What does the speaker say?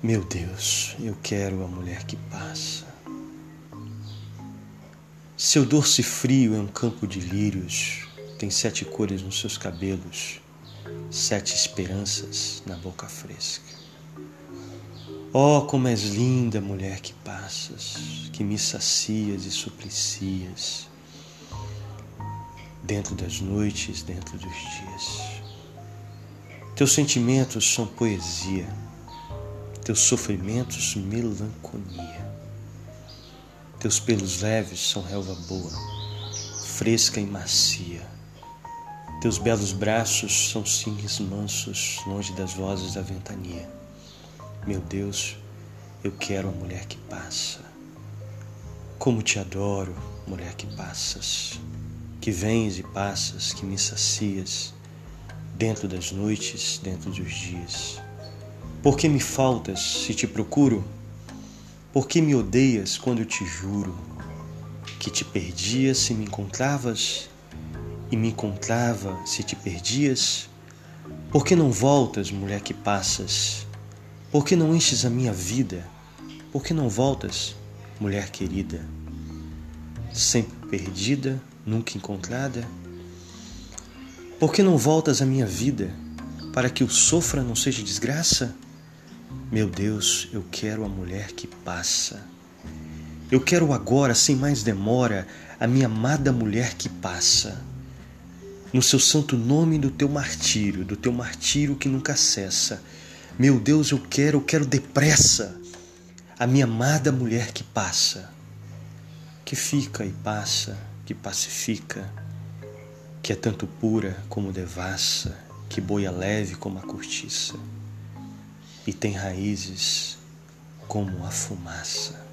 Meu Deus, eu quero a mulher que passa. Seu dorso frio é um campo de lírios, tem sete cores nos seus cabelos, sete esperanças na boca fresca. Oh, como és linda, mulher que passas, que me sacias e suplicias, dentro das noites, dentro dos dias. Teus sentimentos são poesia teus sofrimentos, melancolia. Teus pelos leves são relva boa, fresca e macia. Teus belos braços são cines mansos, longe das vozes da ventania. Meu Deus, eu quero a mulher que passa. Como te adoro, mulher que passas, que vens e passas, que me sacias, dentro das noites, dentro dos dias. Por que me faltas se te procuro? Por que me odeias quando te juro que te perdia se me encontravas e me encontrava se te perdias? Por que não voltas, mulher que passas? Por que não enches a minha vida? Por que não voltas, mulher querida? Sempre perdida, nunca encontrada? Por que não voltas à minha vida para que o sofra não seja desgraça? Meu Deus, eu quero a mulher que passa. Eu quero agora, sem mais demora, a minha amada mulher que passa. No seu santo nome do teu martírio, do teu martírio que nunca cessa. Meu Deus, eu quero, eu quero depressa a minha amada mulher que passa, que fica e passa, que pacifica, que é tanto pura como devassa, que boia leve como a cortiça e tem raízes como a fumaça.